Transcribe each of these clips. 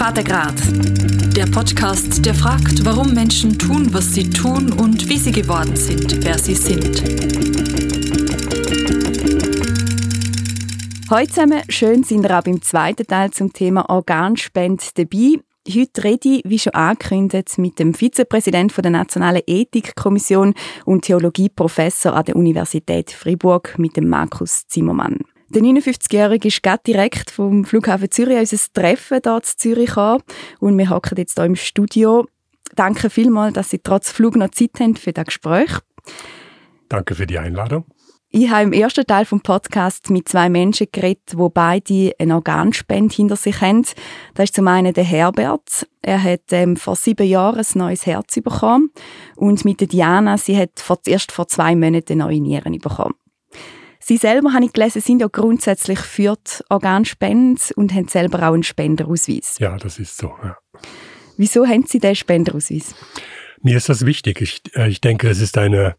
Vatergrad. Der Podcast, der fragt, warum Menschen tun, was sie tun und wie sie geworden sind, wer sie sind. Hallo zusammen, schön sind wir auch beim zweiten Teil zum Thema Organspende dabei. Heute rede ich, wie schon angekündigt, mit dem Vizepräsidenten der Nationalen Ethikkommission und Theologieprofessor an der Universität Fribourg, mit dem Markus Zimmermann. Der 59-Jährige ist gerade direkt vom Flughafen Zürich an unser Treffen hier in Zürich gekommen und wir hocken jetzt hier im Studio. Danke vielmals, dass Sie trotz Flug noch Zeit haben für das Gespräch. Danke für die Einladung. Ich habe im ersten Teil vom Podcast mit zwei Menschen geredet, wo beide eine Organspende hinter sich haben. Das ist zum einen der Herbert. Er hat ähm, vor sieben Jahren ein neues Herz bekommen. Und mit der Diana, sie hat vor, erst vor zwei Monaten neue Nieren bekommen. Sie selber, habe ich gelesen, sind ja grundsätzlich für die Organspende und haben selber auch einen Spenderausweis. Ja, das ist so, ja. Wieso haben Sie den Spenderausweis? Mir ist das wichtig. Ich, äh, ich denke, es ist eine,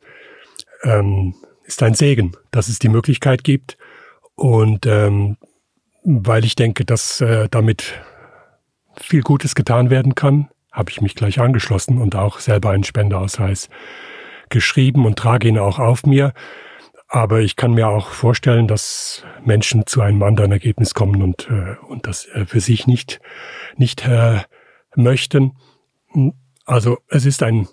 ähm, ist ein Segen, dass es die Möglichkeit gibt. Und ähm, weil ich denke, dass äh, damit viel Gutes getan werden kann, habe ich mich gleich angeschlossen und auch selber einen Spendeausweis geschrieben und trage ihn auch auf mir. Aber ich kann mir auch vorstellen, dass Menschen zu einem anderen Ergebnis kommen und, äh, und das äh, für sich nicht, nicht äh, möchten. Also es ist ein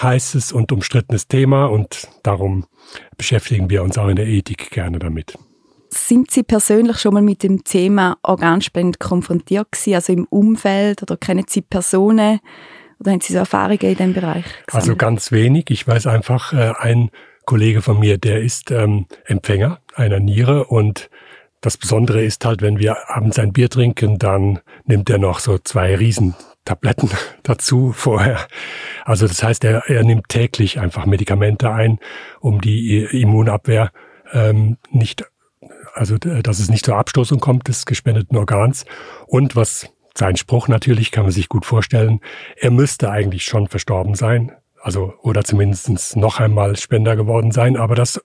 heißes und umstrittenes Thema und darum beschäftigen wir uns auch in der Ethik gerne damit. Sind Sie persönlich schon mal mit dem Thema Organspende konfrontiert gewesen, also im Umfeld oder kennen Sie Personen oder haben Sie so Erfahrungen in diesem Bereich? Gesammelt? Also ganz wenig. Ich weiß einfach, äh, ein Kollege von mir, der ist ähm, Empfänger einer Niere und das Besondere ist halt, wenn wir abends ein Bier trinken, dann nimmt er noch so zwei Riesentabletten dazu vorher. Also das heißt, er, er nimmt täglich einfach Medikamente ein, um die Immunabwehr ähm, nicht, also dass es nicht zur Abstoßung kommt des gespendeten Organs. Und was sein Spruch natürlich, kann man sich gut vorstellen, er müsste eigentlich schon verstorben sein also oder zumindest noch einmal Spender geworden sein, aber das,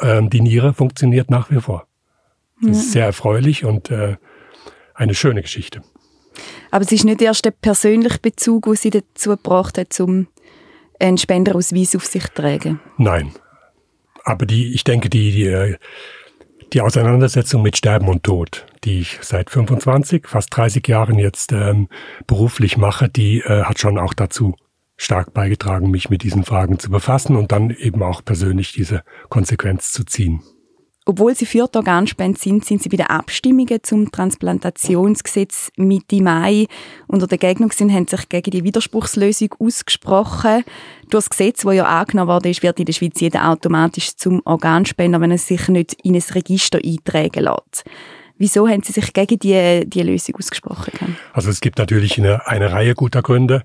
ähm, die Niere funktioniert nach wie vor. Das ist sehr erfreulich und äh, eine schöne Geschichte. Aber es ist nicht erst der persönliche Bezug, der Sie dazu gebracht hat, um einen Spenderausweis auf sich zu tragen? Nein. Aber die, ich denke, die, die, äh, die Auseinandersetzung mit Sterben und Tod, die ich seit 25, fast 30 Jahren jetzt ähm, beruflich mache, die äh, hat schon auch dazu stark beigetragen, mich mit diesen Fragen zu befassen und dann eben auch persönlich diese Konsequenz zu ziehen. Obwohl Sie für die Organspende sind, sind Sie bei den Abstimmungen zum Transplantationsgesetz Mitte Mai unter der Gegnung sind, haben sich gegen die Widerspruchslösung ausgesprochen. Durch das Gesetz, das ja angenommen worden ist, wird in der Schweiz jeder automatisch zum Organspender, wenn er sich nicht in ein Register eintragen lässt. Wieso haben Sie sich gegen die, die Lösung ausgesprochen? Also es gibt natürlich eine, eine Reihe guter Gründe.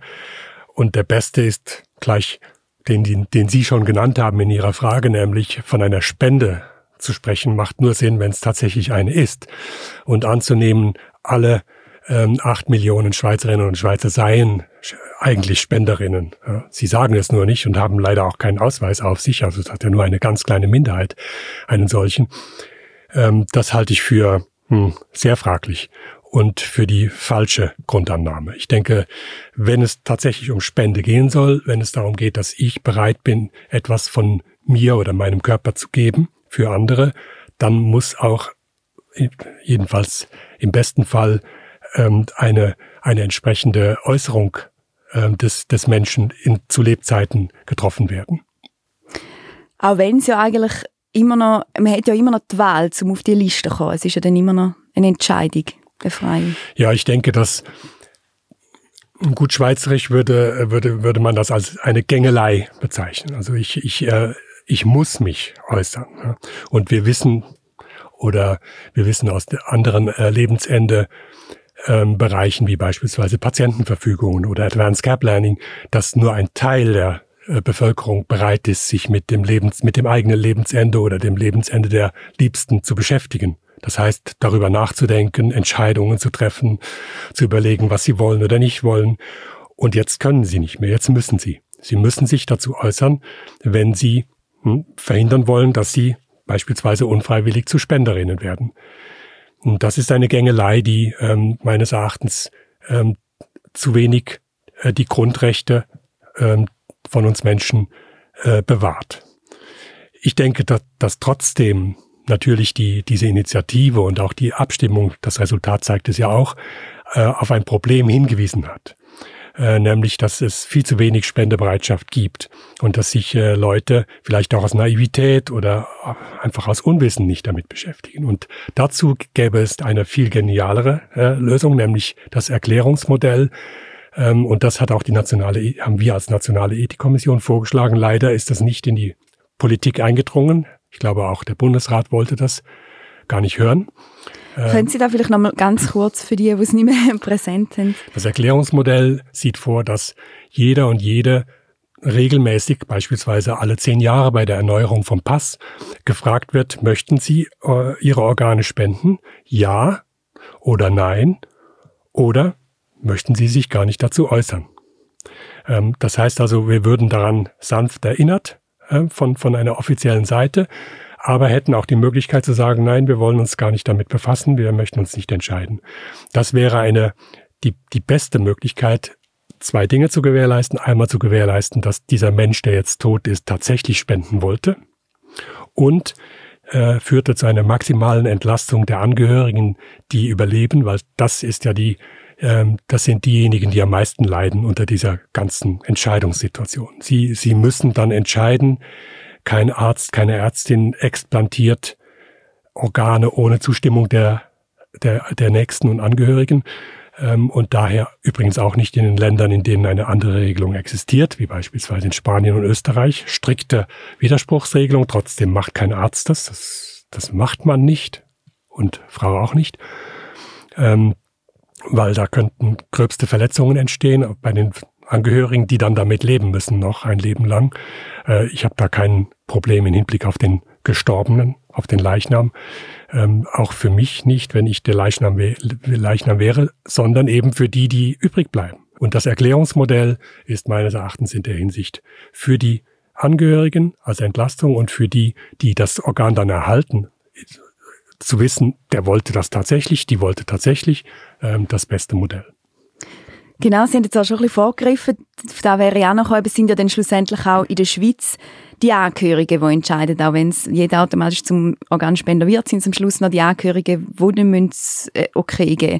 Und der beste ist gleich den, den, den Sie schon genannt haben in Ihrer Frage, nämlich von einer Spende zu sprechen, macht nur Sinn, wenn es tatsächlich eine ist. Und anzunehmen, alle ähm, acht Millionen Schweizerinnen und Schweizer seien eigentlich Spenderinnen. Ja, sie sagen es nur nicht und haben leider auch keinen Ausweis auf sich. Also es hat ja nur eine ganz kleine Minderheit einen solchen. Ähm, das halte ich für hm, sehr fraglich und für die falsche Grundannahme. Ich denke, wenn es tatsächlich um Spende gehen soll, wenn es darum geht, dass ich bereit bin, etwas von mir oder meinem Körper zu geben für andere, dann muss auch jedenfalls im besten Fall ähm, eine, eine entsprechende Äußerung ähm, des, des Menschen in, zu Lebzeiten getroffen werden. Auch wenn es ja eigentlich immer noch, man hat ja immer noch die Wahl, um auf die Liste zu kommen. Es ist ja dann immer noch eine Entscheidung befreien? Ja, ich denke, dass gut schweizerisch würde, würde, würde man das als eine Gängelei bezeichnen. Also ich, ich, äh, ich muss mich äußern. Ja. Und wir wissen, oder wir wissen aus anderen äh, Lebensende, ähm, Bereichen wie beispielsweise Patientenverfügungen oder Advanced Care Planning, dass nur ein Teil der äh, Bevölkerung bereit ist, sich mit dem Lebens, mit dem eigenen Lebensende oder dem Lebensende der Liebsten zu beschäftigen. Das heißt, darüber nachzudenken, Entscheidungen zu treffen, zu überlegen, was sie wollen oder nicht wollen. Und jetzt können sie nicht mehr, jetzt müssen sie. Sie müssen sich dazu äußern, wenn sie hm, verhindern wollen, dass sie beispielsweise unfreiwillig zu Spenderinnen werden. Und das ist eine Gängelei, die ähm, meines Erachtens ähm, zu wenig äh, die Grundrechte ähm, von uns Menschen äh, bewahrt. Ich denke, dass, dass trotzdem natürlich die, diese Initiative und auch die Abstimmung, das Resultat zeigt es ja auch, äh, auf ein Problem hingewiesen hat. Äh, nämlich, dass es viel zu wenig Spendebereitschaft gibt und dass sich äh, Leute vielleicht auch aus Naivität oder einfach aus Unwissen nicht damit beschäftigen. Und dazu gäbe es eine viel genialere äh, Lösung, nämlich das Erklärungsmodell. Ähm, und das hat auch die nationale, haben wir als nationale Ethikkommission vorgeschlagen. Leider ist das nicht in die Politik eingedrungen. Ich glaube, auch der Bundesrat wollte das gar nicht hören. Können Sie da vielleicht noch mal ganz kurz für die, die es nicht mehr präsent sind? Das Erklärungsmodell sieht vor, dass jeder und jede regelmäßig, beispielsweise alle zehn Jahre bei der Erneuerung vom Pass, gefragt wird, möchten Sie äh, Ihre Organe spenden? Ja oder nein? Oder möchten Sie sich gar nicht dazu äußern? Ähm, das heißt also, wir würden daran sanft erinnert äh, von, von einer offiziellen Seite aber hätten auch die Möglichkeit zu sagen, nein, wir wollen uns gar nicht damit befassen, wir möchten uns nicht entscheiden. Das wäre eine, die, die beste Möglichkeit, zwei Dinge zu gewährleisten. Einmal zu gewährleisten, dass dieser Mensch, der jetzt tot ist, tatsächlich spenden wollte und äh, führte zu einer maximalen Entlastung der Angehörigen, die überleben, weil das ist ja die, ähm, das sind diejenigen, die am meisten leiden unter dieser ganzen Entscheidungssituation. Sie, sie müssen dann entscheiden, kein Arzt, keine Ärztin explantiert Organe ohne Zustimmung der, der, der Nächsten und Angehörigen. Ähm, und daher übrigens auch nicht in den Ländern, in denen eine andere Regelung existiert, wie beispielsweise in Spanien und Österreich. Strikte Widerspruchsregelung, trotzdem macht kein Arzt das. Das, das macht man nicht und Frau auch nicht. Ähm, weil da könnten gröbste Verletzungen entstehen. Bei den Angehörigen, die dann damit leben müssen, noch ein Leben lang. Äh, ich habe da kein Problem im Hinblick auf den Gestorbenen, auf den Leichnam. Ähm, auch für mich nicht, wenn ich der Leichnam, Leichnam wäre, sondern eben für die, die übrig bleiben. Und das Erklärungsmodell ist meines Erachtens in der Hinsicht für die Angehörigen als Entlastung und für die, die das Organ dann erhalten, zu wissen, der wollte das tatsächlich, die wollte tatsächlich ähm, das beste Modell. Genau, Sie haben jetzt auch schon ein bisschen vorgegriffen. Da wäre ja auch noch, es sind ja dann schlussendlich auch in der Schweiz die Angehörigen, die entscheiden, auch wenn es jeder automatisch zum Organspender wird, sind es am Schluss noch die Angehörigen, die dann müssen, äh, okay geben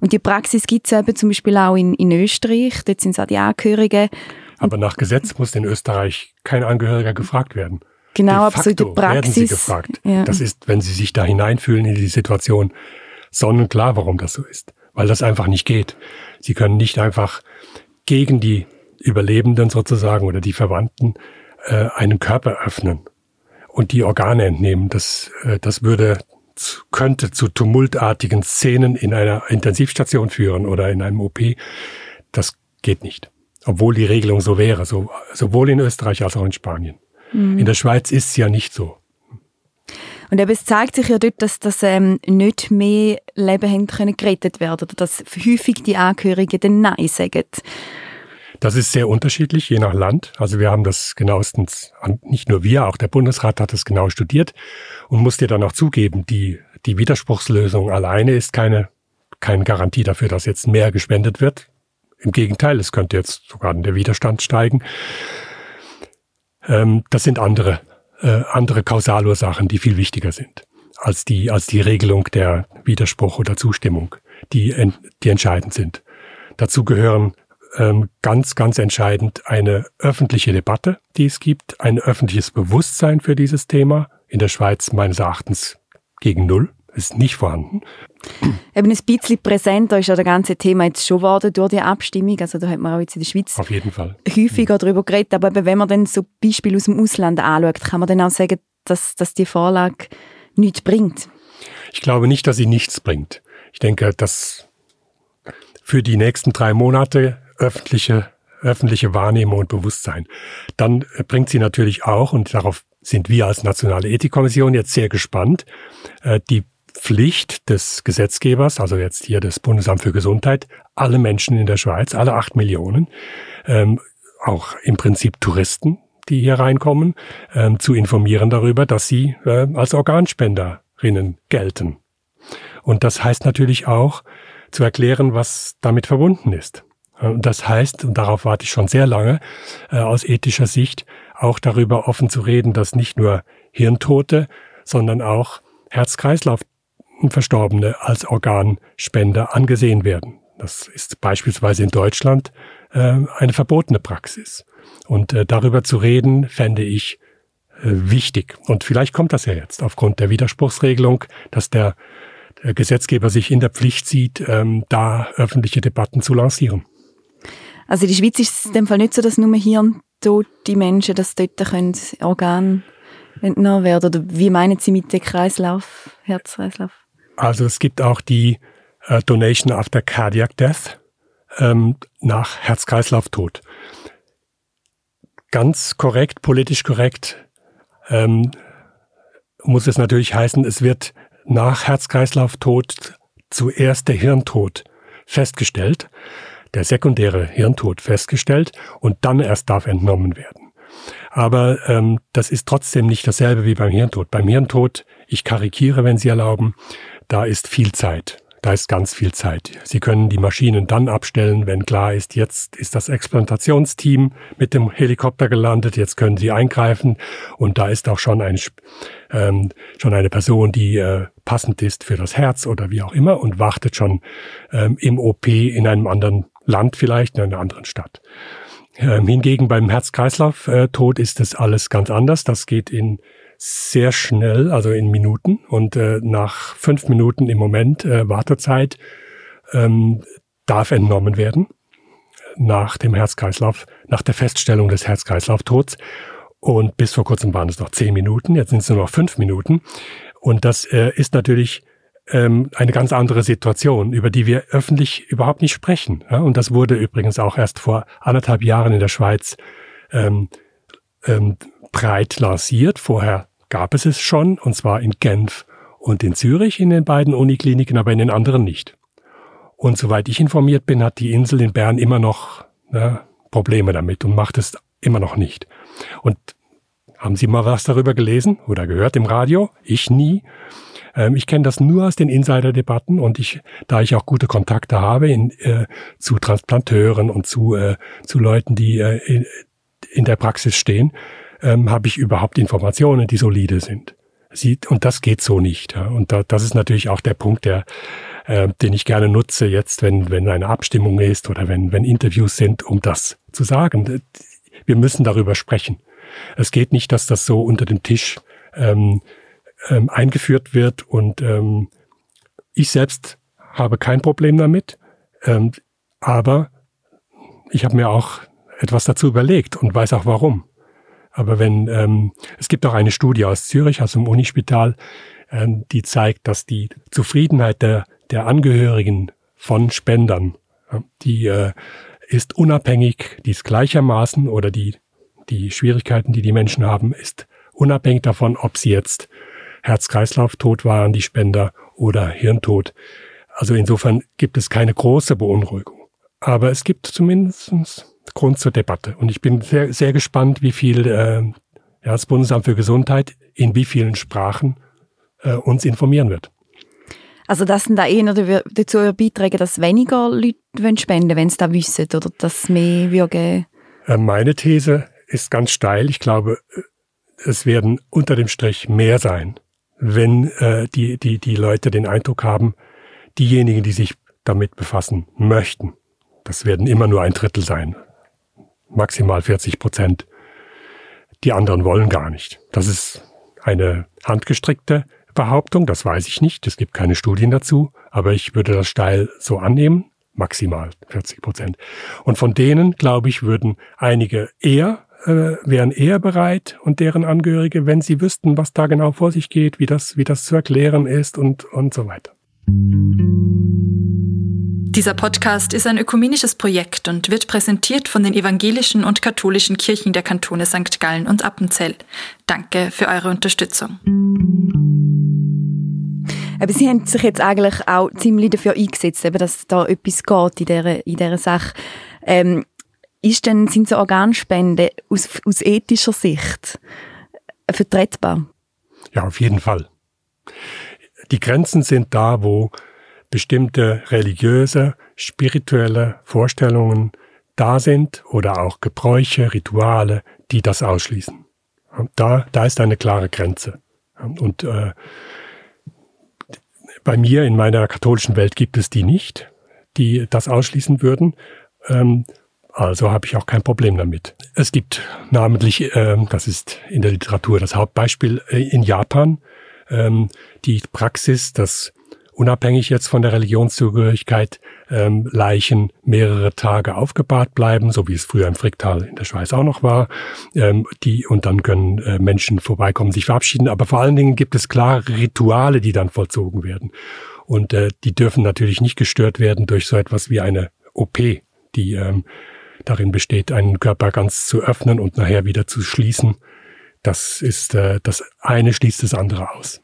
Und die Praxis gibt es eben zum Beispiel auch in, in Österreich, dort sind es auch die Angehörigen. Aber nach Gesetz muss in Österreich kein Angehöriger gefragt werden. Genau, aber so die Praxis. werden sie gefragt. Ja. Das ist, wenn sie sich da hineinfühlen in die Situation, sonnenklar, warum das so ist. Weil das einfach nicht geht. Sie können nicht einfach gegen die Überlebenden sozusagen oder die Verwandten äh, einen Körper öffnen und die Organe entnehmen. Das, äh, das würde könnte zu tumultartigen Szenen in einer Intensivstation führen oder in einem OP. Das geht nicht. Obwohl die Regelung so wäre, so, sowohl in Österreich als auch in Spanien. Mhm. In der Schweiz ist es ja nicht so. Und eben, es zeigt sich ja dort, dass, dass ähm, nicht mehr Leben haben können gerettet werden oder dass häufig die Angehörigen dann Nein sagen. Das ist sehr unterschiedlich, je nach Land. Also wir haben das genauestens, nicht nur wir, auch der Bundesrat hat das genau studiert und muss dir dann auch zugeben, die, die Widerspruchslösung alleine ist keine, keine Garantie dafür, dass jetzt mehr gespendet wird. Im Gegenteil, es könnte jetzt sogar der Widerstand steigen. Ähm, das sind andere äh, andere Kausalursachen, die viel wichtiger sind als die, als die Regelung der Widerspruch oder Zustimmung, die, die entscheidend sind. Dazu gehören ähm, ganz, ganz entscheidend eine öffentliche Debatte, die es gibt, ein öffentliches Bewusstsein für dieses Thema. In der Schweiz meines Erachtens gegen Null ist nicht vorhanden. Eben ein bisschen präsenter ist ja das ganze Thema jetzt schon geworden durch die Abstimmung. Also da hat man auch jetzt in der Schweiz Auf jeden Fall. häufiger mhm. darüber geredet. Aber eben, wenn man dann so Beispiele aus dem Ausland anschaut, kann man dann auch sagen, dass, dass die Vorlage nichts bringt. Ich glaube nicht, dass sie nichts bringt. Ich denke, dass für die nächsten drei Monate öffentliche, öffentliche Wahrnehmung und Bewusstsein. Dann bringt sie natürlich auch, und darauf sind wir als Nationale Ethikkommission jetzt sehr gespannt, äh, die Pflicht des Gesetzgebers, also jetzt hier des Bundesamt für Gesundheit, alle Menschen in der Schweiz, alle acht Millionen, ähm, auch im Prinzip Touristen, die hier reinkommen, ähm, zu informieren darüber, dass sie äh, als Organspenderinnen gelten. Und das heißt natürlich auch, zu erklären, was damit verbunden ist. Das heißt, und darauf warte ich schon sehr lange, äh, aus ethischer Sicht auch darüber offen zu reden, dass nicht nur Hirntote, sondern auch Herz-Kreislauf-Verstorbene als Organspender angesehen werden. Das ist beispielsweise in Deutschland äh, eine verbotene Praxis. Und äh, darüber zu reden, fände ich äh, wichtig. Und vielleicht kommt das ja jetzt aufgrund der Widerspruchsregelung, dass der, Gesetzgeber sich in der Pflicht sieht, ähm, da öffentliche Debatten zu lancieren. Also in der Schweiz ist es in dem Fall nicht so, dass nur hirntote Menschen das dort können Organ entnommen werden. Oder wie meinen Sie mit dem Kreislauf, Herzkreislauf? Also es gibt auch die äh, Donation after Cardiac Death ähm, nach Herz-Kreislauf-Tod. Ganz korrekt, politisch korrekt ähm, muss es natürlich heißen, es wird nach Herz-Kreislauf-Tod zuerst der Hirntod festgestellt der sekundäre Hirntod festgestellt und dann erst darf entnommen werden. Aber ähm, das ist trotzdem nicht dasselbe wie beim Hirntod. Beim Hirntod, ich karikiere, wenn Sie erlauben, da ist viel Zeit. Da ist ganz viel Zeit. Sie können die Maschinen dann abstellen, wenn klar ist, jetzt ist das Explantationsteam mit dem Helikopter gelandet, jetzt können Sie eingreifen und da ist auch schon, ein, ähm, schon eine Person, die äh, passend ist für das Herz oder wie auch immer und wartet schon ähm, im OP in einem anderen Land vielleicht, in einer anderen Stadt. Ähm, hingegen beim Herz-Kreislauf-Tod ist das alles ganz anders. Das geht in sehr schnell, also in Minuten. Und äh, nach fünf Minuten im Moment äh, Wartezeit ähm, darf entnommen werden nach dem Herz-Kreislauf, nach der Feststellung des Herz-Kreislauf-Tods. Und bis vor kurzem waren es noch zehn Minuten, jetzt sind es nur noch fünf Minuten. Und das äh, ist natürlich ähm, eine ganz andere Situation, über die wir öffentlich überhaupt nicht sprechen. Ja? Und das wurde übrigens auch erst vor anderthalb Jahren in der Schweiz ähm, ähm, breit lanciert. Vorher gab es es schon, und zwar in Genf und in Zürich in den beiden Unikliniken, aber in den anderen nicht. Und soweit ich informiert bin, hat die Insel in Bern immer noch ja, Probleme damit und macht es immer noch nicht. Und haben Sie mal was darüber gelesen oder gehört im Radio? Ich nie. Ähm, ich kenne das nur aus den Insider-Debatten und ich, da ich auch gute Kontakte habe in, äh, zu Transplanteuren und zu, äh, zu Leuten, die äh, in, in der Praxis stehen, ähm, habe ich überhaupt Informationen, die solide sind. Sie, und das geht so nicht. Ja. Und da, das ist natürlich auch der Punkt, der, äh, den ich gerne nutze jetzt, wenn, wenn eine Abstimmung ist oder wenn, wenn Interviews sind, um das zu sagen. Wir müssen darüber sprechen. Es geht nicht, dass das so unter dem Tisch ähm, ähm, eingeführt wird. Und ähm, ich selbst habe kein Problem damit. Ähm, aber ich habe mir auch etwas dazu überlegt und weiß auch warum. Aber wenn ähm, es gibt auch eine Studie aus Zürich, aus dem Unispital, ähm, die zeigt, dass die Zufriedenheit der, der Angehörigen von Spendern, die äh, ist unabhängig, die ist gleichermaßen oder die die Schwierigkeiten, die die Menschen haben, ist unabhängig davon, ob sie jetzt Herz-Kreislauf-Tod waren, die Spender oder Hirntod. Also insofern gibt es keine große Beunruhigung. Aber es gibt zumindest Grund zur Debatte. Und ich bin sehr, sehr gespannt, wie viel äh, ja, das Bundesamt für Gesundheit in wie vielen Sprachen äh, uns informieren wird. Also das sind da eher dazu beitragen, dass weniger Leute spenden wenn sie da wissen oder dass mehr würden? Äh, meine These ist ganz steil. Ich glaube, es werden unter dem Strich mehr sein, wenn äh, die, die, die Leute den Eindruck haben, diejenigen, die sich damit befassen möchten, das werden immer nur ein Drittel sein, maximal 40 Prozent. Die anderen wollen gar nicht. Das ist eine handgestrickte Behauptung, das weiß ich nicht, es gibt keine Studien dazu, aber ich würde das steil so annehmen, maximal 40 Prozent. Und von denen, glaube ich, würden einige eher äh, wären eher bereit und deren Angehörige, wenn sie wüssten, was da genau vor sich geht, wie das, wie das zu erklären ist und, und so weiter. Dieser Podcast ist ein ökumenisches Projekt und wird präsentiert von den evangelischen und katholischen Kirchen der Kantone St. Gallen und Appenzell. Danke für eure Unterstützung. Aber Sie haben sich jetzt eigentlich auch ziemlich dafür eingesetzt, dass da etwas geht in dieser, in dieser Sache. Ähm, ist denn, sind so Organspenden aus, aus ethischer Sicht vertretbar? Ja, auf jeden Fall. Die Grenzen sind da, wo bestimmte religiöse, spirituelle Vorstellungen da sind oder auch Gebräuche, Rituale, die das ausschließen. Da, da ist eine klare Grenze. Und äh, bei mir in meiner katholischen Welt gibt es die nicht, die das ausschließen würden. Ähm, also habe ich auch kein Problem damit. Es gibt namentlich, ähm, das ist in der Literatur das Hauptbeispiel, äh, in Japan ähm, die Praxis, dass unabhängig jetzt von der Religionszugehörigkeit ähm, Leichen mehrere Tage aufgebahrt bleiben, so wie es früher im Fricktal in der Schweiz auch noch war. Ähm, die und dann können äh, Menschen vorbeikommen, sich verabschieden. Aber vor allen Dingen gibt es klare Rituale, die dann vollzogen werden. Und äh, die dürfen natürlich nicht gestört werden durch so etwas wie eine OP, die ähm, darin besteht, einen Körper ganz zu öffnen und nachher wieder zu schließen. Das ist äh, das eine schließt das andere aus.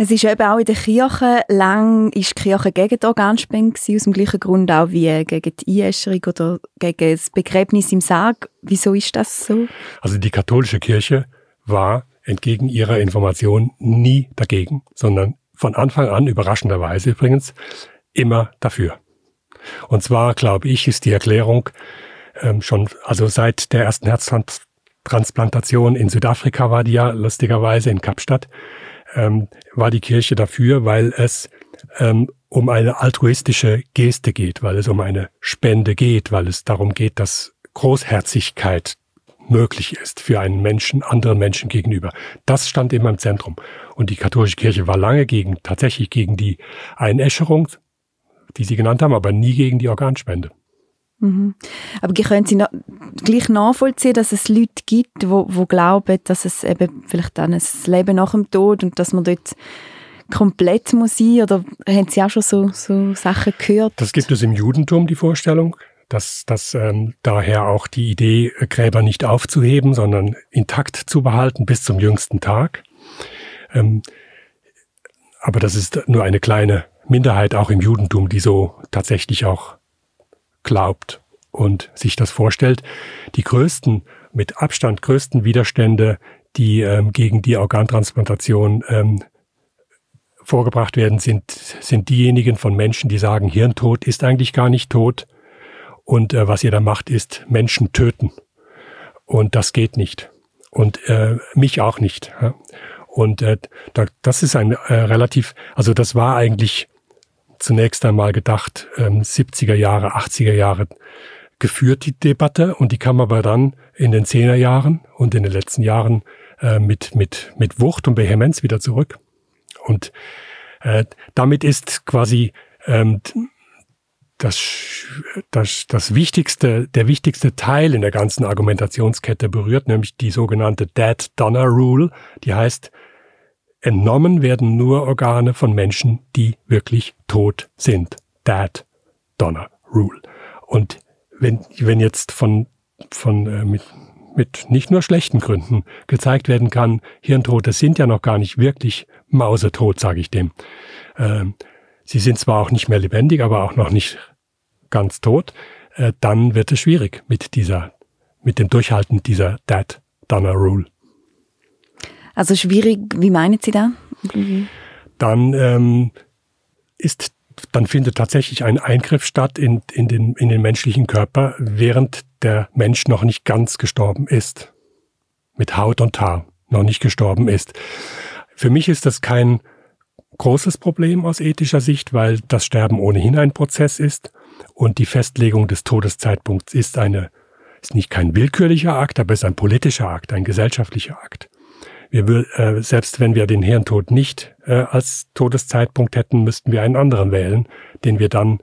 Es ist eben auch in der Kirche lang ist die Kirche gegen die Organspende aus dem gleichen Grund auch wie gegen die Einäscherung oder gegen das Begräbnis im Sarg. Wieso ist das so? Also die katholische Kirche war entgegen ihrer Information nie dagegen, sondern von Anfang an, überraschenderweise übrigens, immer dafür. Und zwar, glaube ich, ist die Erklärung ähm, schon, also seit der ersten Herztransplantation in Südafrika war die ja lustigerweise in Kapstadt, ähm, war die Kirche dafür, weil es ähm, um eine altruistische Geste geht, weil es um eine Spende geht, weil es darum geht, dass Großherzigkeit möglich ist für einen Menschen, anderen Menschen gegenüber. Das stand immer im Zentrum. Und die katholische Kirche war lange gegen, tatsächlich gegen die Einäscherung, die Sie genannt haben, aber nie gegen die Organspende. Mhm. Aber können Sie noch, gleich nachvollziehen, dass es Leute gibt, wo, wo glauben, dass es eben vielleicht dann ein Leben nach dem Tod und dass man dort komplett muss sein? Oder haben Sie auch schon so, so Sachen gehört? Das gibt es im Judentum, die Vorstellung, dass, dass ähm, daher auch die Idee, Gräber nicht aufzuheben, sondern intakt zu behalten bis zum jüngsten Tag. Ähm, aber das ist nur eine kleine Minderheit auch im Judentum, die so tatsächlich auch glaubt und sich das vorstellt. Die größten, mit Abstand größten Widerstände, die ähm, gegen die Organtransplantation ähm, vorgebracht werden, sind, sind diejenigen von Menschen, die sagen, Hirntod ist eigentlich gar nicht tot. Und äh, was ihr da macht, ist Menschen töten. Und das geht nicht. Und äh, mich auch nicht. Ja? Und äh, da, das ist ein äh, relativ, also das war eigentlich zunächst einmal gedacht, ähm, 70er Jahre, 80er Jahre geführt, die Debatte. Und die kam aber dann in den 10er Jahren und in den letzten Jahren äh, mit, mit, mit Wucht und Vehemenz wieder zurück. Und äh, damit ist quasi ähm, das, das, das wichtigste, der wichtigste Teil in der ganzen Argumentationskette berührt, nämlich die sogenannte Dead-Donor-Rule, die heißt, Entnommen werden nur Organe von Menschen, die wirklich tot sind. Dead Donor Rule. Und wenn, wenn jetzt von, von äh, mit, mit nicht nur schlechten Gründen gezeigt werden kann, Hirntote sind ja noch gar nicht wirklich mausetot, sage ich dem. Ähm, sie sind zwar auch nicht mehr lebendig, aber auch noch nicht ganz tot, äh, dann wird es schwierig mit dieser, mit dem Durchhalten dieser Dead Donor Rule. Also schwierig, wie meinen Sie da? Dann ähm, ist dann findet tatsächlich ein Eingriff statt in, in, den, in den menschlichen Körper, während der Mensch noch nicht ganz gestorben ist. Mit Haut und Haar noch nicht gestorben ist. Für mich ist das kein großes Problem aus ethischer Sicht, weil das Sterben ohnehin ein Prozess ist und die Festlegung des Todeszeitpunkts ist eine, ist nicht kein willkürlicher Akt, aber ist ein politischer Akt, ein gesellschaftlicher Akt. Wir, äh, selbst wenn wir den Hirntod nicht äh, als Todeszeitpunkt hätten, müssten wir einen anderen wählen, den wir dann,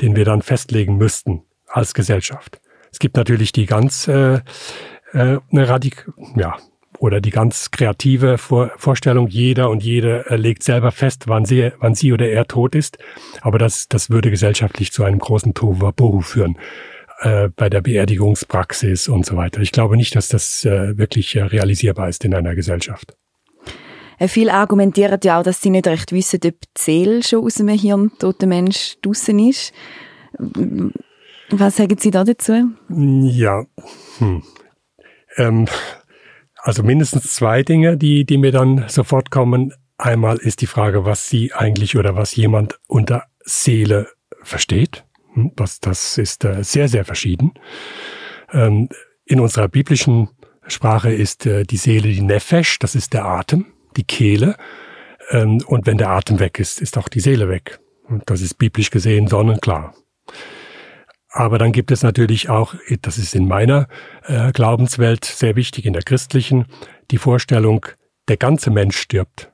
den wir dann festlegen müssten als Gesellschaft. Es gibt natürlich die ganz äh, äh, Radik ja oder die ganz kreative Vor Vorstellung, jeder und jede äh, legt selber fest, wann sie, wann sie oder er tot ist. Aber das, das würde gesellschaftlich zu einem großen Tohuwabohu führen äh, bei der Beerdigungspraxis und so weiter. Ich glaube nicht, dass das äh, wirklich äh, realisierbar ist in einer Gesellschaft. Äh, viele argumentieren ja auch, dass sie nicht recht wissen, ob die Seele schon aus einem Hirn toten Mensch draussen ist. Was sagen Sie da dazu? Ja, hm. ähm, also mindestens zwei Dinge, die, die mir dann sofort kommen. Einmal ist die Frage, was sie eigentlich oder was jemand unter Seele versteht. Was, das ist äh, sehr, sehr verschieden. Ähm, in unserer biblischen Sprache ist äh, die Seele die Nefesh, das ist der Atem, die Kehle. Ähm, und wenn der Atem weg ist, ist auch die Seele weg. Und das ist biblisch gesehen sonnenklar. Aber dann gibt es natürlich auch, das ist in meiner äh, Glaubenswelt sehr wichtig, in der christlichen, die Vorstellung, der ganze Mensch stirbt.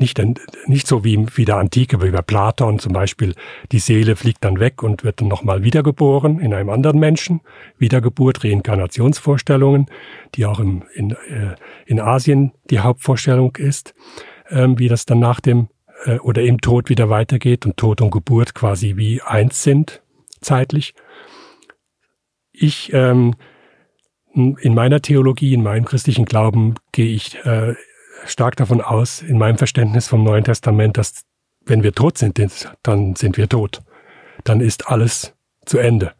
Nicht, nicht so wie, wie der Antike, wie bei Platon zum Beispiel, die Seele fliegt dann weg und wird dann nochmal wiedergeboren in einem anderen Menschen. Wiedergeburt, Reinkarnationsvorstellungen, die auch im, in, äh, in Asien die Hauptvorstellung ist, ähm, wie das dann nach dem äh, oder im Tod wieder weitergeht und Tod und Geburt quasi wie eins sind, zeitlich. Ich, ähm, in meiner Theologie, in meinem christlichen Glauben gehe ich äh, stark davon aus, in meinem Verständnis vom Neuen Testament, dass wenn wir tot sind, dann sind wir tot. Dann ist alles zu Ende.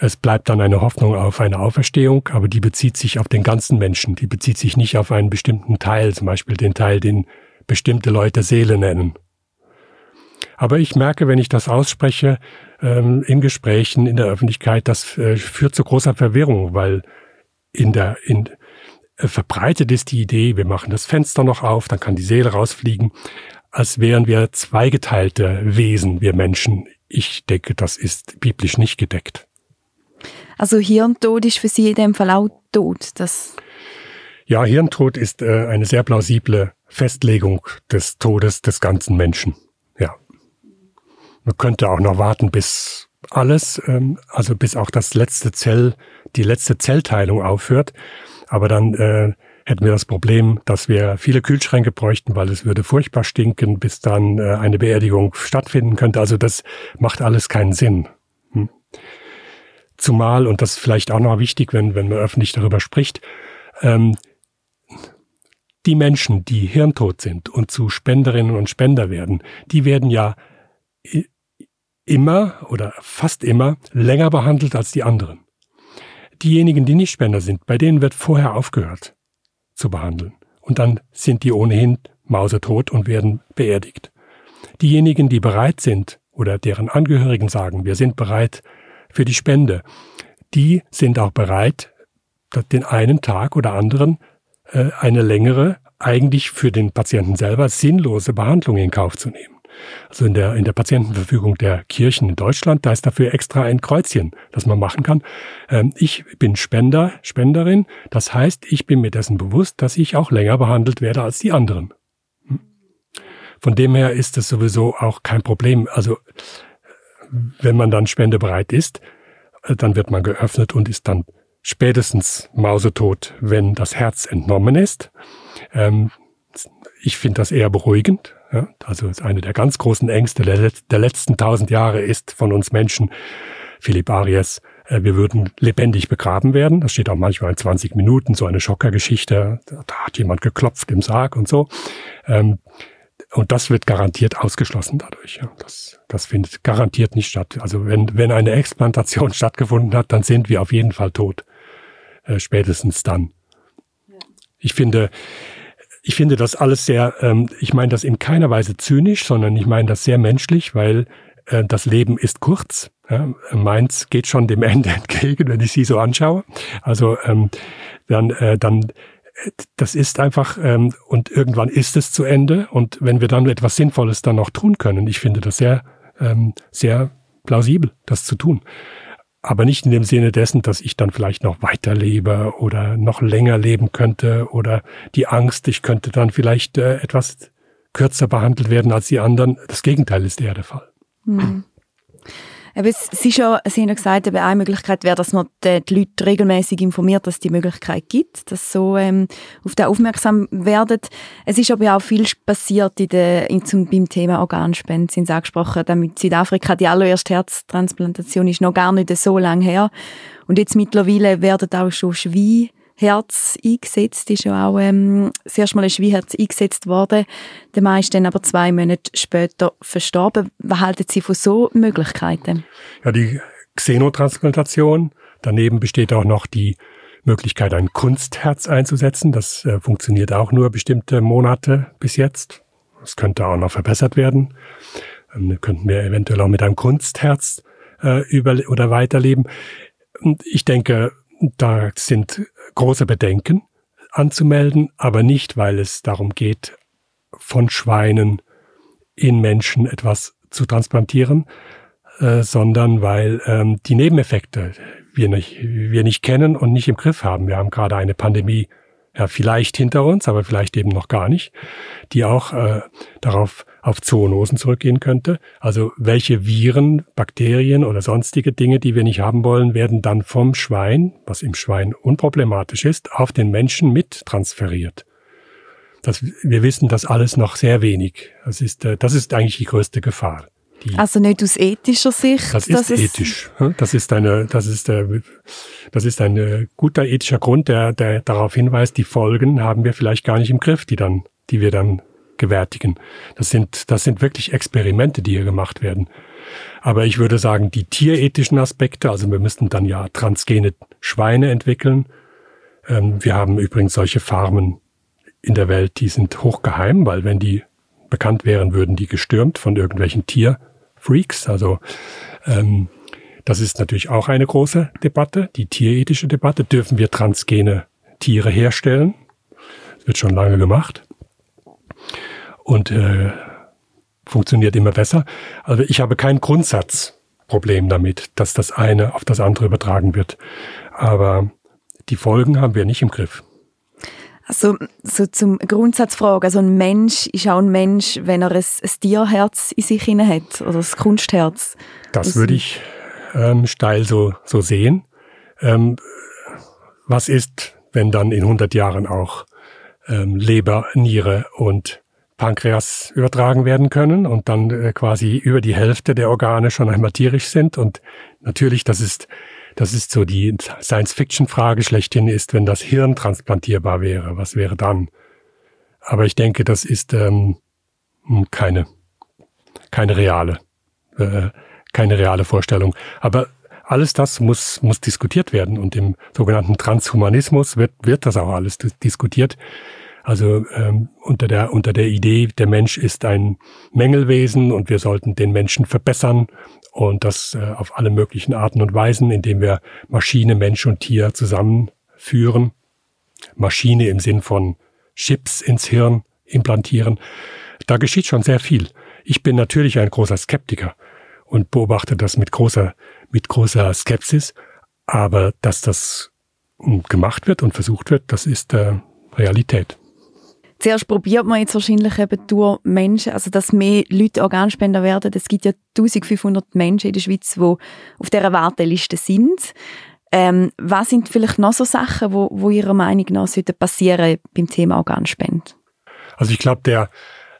Es bleibt dann eine Hoffnung auf eine Auferstehung, aber die bezieht sich auf den ganzen Menschen. Die bezieht sich nicht auf einen bestimmten Teil, zum Beispiel den Teil, den bestimmte Leute Seele nennen. Aber ich merke, wenn ich das ausspreche, ähm, in Gesprächen, in der Öffentlichkeit, das äh, führt zu großer Verwirrung, weil in der, in, verbreitet ist die Idee, wir machen das Fenster noch auf, dann kann die Seele rausfliegen, als wären wir zweigeteilte Wesen, wir Menschen. Ich denke, das ist biblisch nicht gedeckt. Also Hirntod ist für Sie in dem Fall auch tot? Das ja, Hirntod ist äh, eine sehr plausible Festlegung des Todes des ganzen Menschen. Ja. Man könnte auch noch warten, bis alles, ähm, also bis auch das letzte Zell, die letzte Zellteilung aufhört. Aber dann äh, hätten wir das Problem, dass wir viele Kühlschränke bräuchten, weil es würde furchtbar stinken, bis dann äh, eine Beerdigung stattfinden könnte. Also das macht alles keinen Sinn. Hm. Zumal, und das ist vielleicht auch noch wichtig, wenn, wenn man öffentlich darüber spricht, ähm, die Menschen, die hirntot sind und zu Spenderinnen und Spender werden, die werden ja immer oder fast immer länger behandelt als die anderen. Diejenigen, die nicht Spender sind, bei denen wird vorher aufgehört zu behandeln. Und dann sind die ohnehin mausetot und werden beerdigt. Diejenigen, die bereit sind oder deren Angehörigen sagen, wir sind bereit für die Spende, die sind auch bereit, den einen Tag oder anderen äh, eine längere, eigentlich für den Patienten selber sinnlose Behandlung in Kauf zu nehmen. Also in der, in der Patientenverfügung der Kirchen in Deutschland, da ist dafür extra ein Kreuzchen, das man machen kann. Ähm, ich bin Spender, Spenderin. Das heißt, ich bin mir dessen bewusst, dass ich auch länger behandelt werde als die anderen. Hm? Von dem her ist es sowieso auch kein Problem. Also, wenn man dann spendebereit ist, äh, dann wird man geöffnet und ist dann spätestens mausetot, wenn das Herz entnommen ist. Ähm, ich finde das eher beruhigend. Ja, also eine der ganz großen Ängste der, der letzten tausend Jahre ist von uns Menschen, Philipp Arias, äh, wir würden lebendig begraben werden. Das steht auch manchmal in 20 Minuten, so eine Schockergeschichte. Da hat jemand geklopft im Sarg und so. Ähm, und das wird garantiert ausgeschlossen dadurch. Das, das findet garantiert nicht statt. Also wenn, wenn eine Explantation stattgefunden hat, dann sind wir auf jeden Fall tot. Äh, spätestens dann. Ich finde, ich finde das alles sehr, ähm, ich meine das in keiner Weise zynisch, sondern ich meine das sehr menschlich, weil äh, das Leben ist kurz. Ja, meins geht schon dem Ende entgegen, wenn ich sie so anschaue. Also ähm, dann, äh, dann das ist einfach, ähm, und irgendwann ist es zu Ende. Und wenn wir dann etwas Sinnvolles dann noch tun können, ich finde das sehr, ähm, sehr plausibel, das zu tun aber nicht in dem Sinne dessen, dass ich dann vielleicht noch weiterlebe oder noch länger leben könnte oder die Angst, ich könnte dann vielleicht äh, etwas kürzer behandelt werden als die anderen. Das Gegenteil ist eher der Fall. Mhm. Aber Sie, schon, Sie haben ja gesagt, eben eine Möglichkeit wäre, dass man die Leute regelmäßig informiert, dass es die Möglichkeit gibt, dass so ähm, auf das aufmerksam werden. Es ist aber auch viel passiert in der, in, zum, beim Thema Organspende, sind Sie angesprochen, damit Südafrika die allererste Herztransplantation ist noch gar nicht so lange her. Und jetzt mittlerweile werden auch schon Schweine Herz eingesetzt, ist ja auch ähm, das erste Mal ein Schweiherz eingesetzt worden. Der Mann ist dann aber zwei Monate später verstorben. Was halten Sie von so Möglichkeiten? Ja, die Xenotransplantation. Daneben besteht auch noch die Möglichkeit, ein Kunstherz einzusetzen. Das äh, funktioniert auch nur bestimmte Monate bis jetzt. Es könnte auch noch verbessert werden. Ähm, könnten wir eventuell auch mit einem Kunstherz äh, über oder weiterleben. Und ich denke, da sind große Bedenken anzumelden, aber nicht, weil es darum geht, von Schweinen in Menschen etwas zu transplantieren, äh, sondern weil ähm, die Nebeneffekte wir nicht, wir nicht kennen und nicht im Griff haben. Wir haben gerade eine Pandemie ja, vielleicht hinter uns, aber vielleicht eben noch gar nicht, die auch äh, darauf auf Zoonosen zurückgehen könnte. Also welche Viren, Bakterien oder sonstige Dinge, die wir nicht haben wollen, werden dann vom Schwein, was im Schwein unproblematisch ist, auf den Menschen mit transferiert. Das, wir wissen das alles noch sehr wenig. Das ist, äh, das ist eigentlich die größte Gefahr. Die, also nicht aus ethischer Sicht. Das ist ethisch. Das ist eine, das ist, äh, das ist ein äh, guter ethischer Grund, der, der darauf hinweist, die Folgen haben wir vielleicht gar nicht im Griff, die dann, die wir dann gewärtigen. Das sind, das sind wirklich Experimente, die hier gemacht werden. Aber ich würde sagen, die tierethischen Aspekte, also wir müssten dann ja transgene Schweine entwickeln. Ähm, wir haben übrigens solche Farmen in der Welt, die sind hochgeheim, weil wenn die bekannt wären, würden die gestürmt von irgendwelchen Tier Freaks. Also ähm, das ist natürlich auch eine große Debatte, die tierethische Debatte. Dürfen wir transgene Tiere herstellen? Das wird schon lange gemacht und äh, funktioniert immer besser. Also ich habe kein Grundsatzproblem damit, dass das eine auf das andere übertragen wird. Aber die Folgen haben wir nicht im Griff. Also so zum Grundsatzfrage, also ein Mensch ist auch ein Mensch, wenn er ein, ein Tierherz in sich hat oder das Kunstherz. Das also, würde ich ähm, steil so, so sehen. Ähm, was ist, wenn dann in 100 Jahren auch ähm, Leber, Niere und Pankreas übertragen werden können und dann äh, quasi über die Hälfte der Organe schon einmal tierisch sind. Und natürlich, das ist das ist so die Science-Fiction-Frage schlechthin ist, wenn das Hirn transplantierbar wäre, was wäre dann? Aber ich denke, das ist ähm, keine, keine reale, äh, keine reale Vorstellung. Aber alles das muss, muss diskutiert werden und im sogenannten Transhumanismus wird, wird das auch alles diskutiert. Also ähm, unter, der, unter der Idee, der Mensch ist ein Mängelwesen und wir sollten den Menschen verbessern und das äh, auf alle möglichen Arten und Weisen, indem wir Maschine, Mensch und Tier zusammenführen. Maschine im Sinn von Chips ins Hirn implantieren. Da geschieht schon sehr viel. Ich bin natürlich ein großer Skeptiker und beobachte das mit großer, mit großer Skepsis. Aber dass das gemacht wird und versucht wird, das ist äh, Realität. Zuerst probiert man jetzt wahrscheinlich eben durch Menschen, also dass mehr Leute Organspender werden. Es gibt ja 1500 Menschen in der Schweiz, die auf dieser Warteliste sind. Ähm, was sind vielleicht noch so Sachen, wo, wo Ihrer Meinung nach passieren beim Thema Organspende? Also ich glaube, der,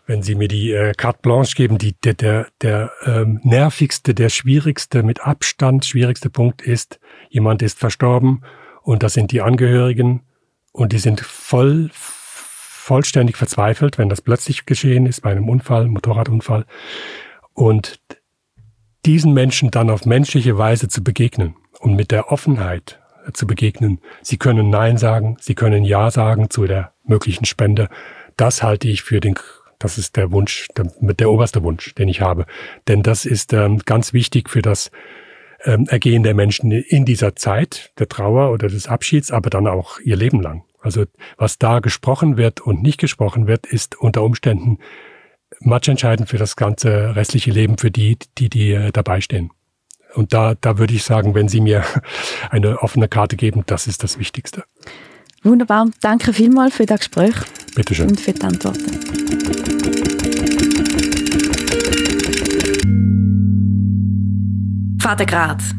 wenn Sie mir die äh, Carte Blanche geben, die, der, der, der ähm, nervigste, der schwierigste, mit Abstand schwierigste Punkt ist, jemand ist verstorben und das sind die Angehörigen und die sind voll vollständig verzweifelt, wenn das plötzlich geschehen ist, bei einem Unfall, Motorradunfall. Und diesen Menschen dann auf menschliche Weise zu begegnen und mit der Offenheit zu begegnen. Sie können Nein sagen, sie können Ja sagen zu der möglichen Spende. Das halte ich für den, das ist der Wunsch, der, der oberste Wunsch, den ich habe. Denn das ist ähm, ganz wichtig für das ähm, Ergehen der Menschen in dieser Zeit der Trauer oder des Abschieds, aber dann auch ihr Leben lang. Also was da gesprochen wird und nicht gesprochen wird, ist unter Umständen matchentscheidend für das ganze restliche Leben für die, die, die äh, dabei stehen. Und da, da würde ich sagen, wenn Sie mir eine offene Karte geben, das ist das Wichtigste. Wunderbar. Danke vielmals für das Gespräch. Bitte schön. Und für die Antworten. Vater Graz.